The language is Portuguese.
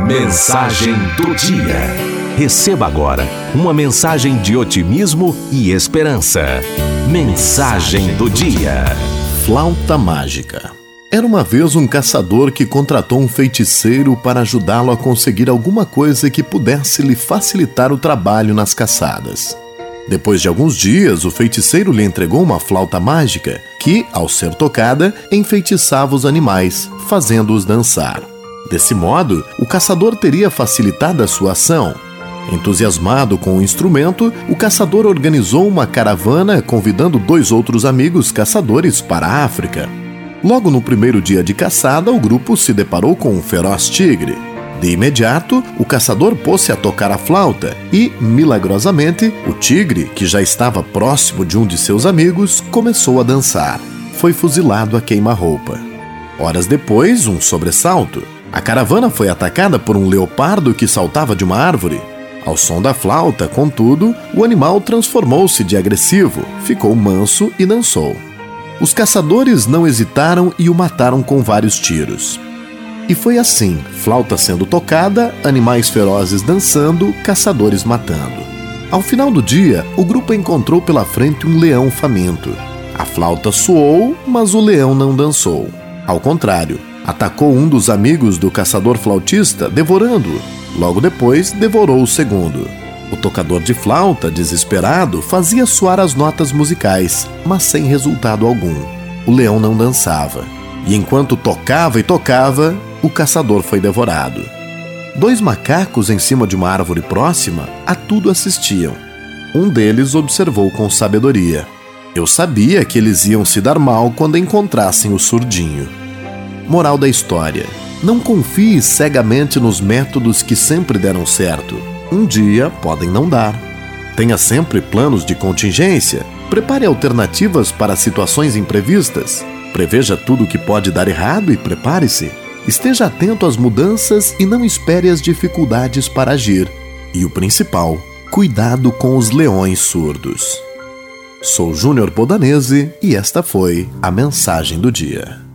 Mensagem do dia. Receba agora uma mensagem de otimismo e esperança. Mensagem do dia. Flauta mágica. Era uma vez um caçador que contratou um feiticeiro para ajudá-lo a conseguir alguma coisa que pudesse lhe facilitar o trabalho nas caçadas. Depois de alguns dias, o feiticeiro lhe entregou uma flauta mágica que, ao ser tocada, enfeitiçava os animais, fazendo-os dançar. Desse modo, o caçador teria facilitado a sua ação. Entusiasmado com o instrumento, o caçador organizou uma caravana convidando dois outros amigos caçadores para a África. Logo no primeiro dia de caçada, o grupo se deparou com um feroz tigre. De imediato, o caçador pôs-se a tocar a flauta e, milagrosamente, o tigre, que já estava próximo de um de seus amigos, começou a dançar. Foi fuzilado a queima-roupa. Horas depois, um sobressalto. A caravana foi atacada por um leopardo que saltava de uma árvore. Ao som da flauta, contudo, o animal transformou-se de agressivo, ficou manso e dançou. Os caçadores não hesitaram e o mataram com vários tiros. E foi assim: flauta sendo tocada, animais ferozes dançando, caçadores matando. Ao final do dia, o grupo encontrou pela frente um leão faminto. A flauta soou, mas o leão não dançou. Ao contrário, atacou um dos amigos do caçador flautista, devorando-o. Logo depois, devorou o segundo. O tocador de flauta, desesperado, fazia soar as notas musicais, mas sem resultado algum. O leão não dançava. E enquanto tocava e tocava, o caçador foi devorado. Dois macacos em cima de uma árvore próxima a tudo assistiam. Um deles observou com sabedoria. Eu sabia que eles iam se dar mal quando encontrassem o surdinho. Moral da história: não confie cegamente nos métodos que sempre deram certo. Um dia podem não dar. Tenha sempre planos de contingência. Prepare alternativas para situações imprevistas. Preveja tudo o que pode dar errado e prepare-se. Esteja atento às mudanças e não espere as dificuldades para agir. E o principal, cuidado com os leões surdos. Sou Júnior Bodanese e esta foi a mensagem do dia.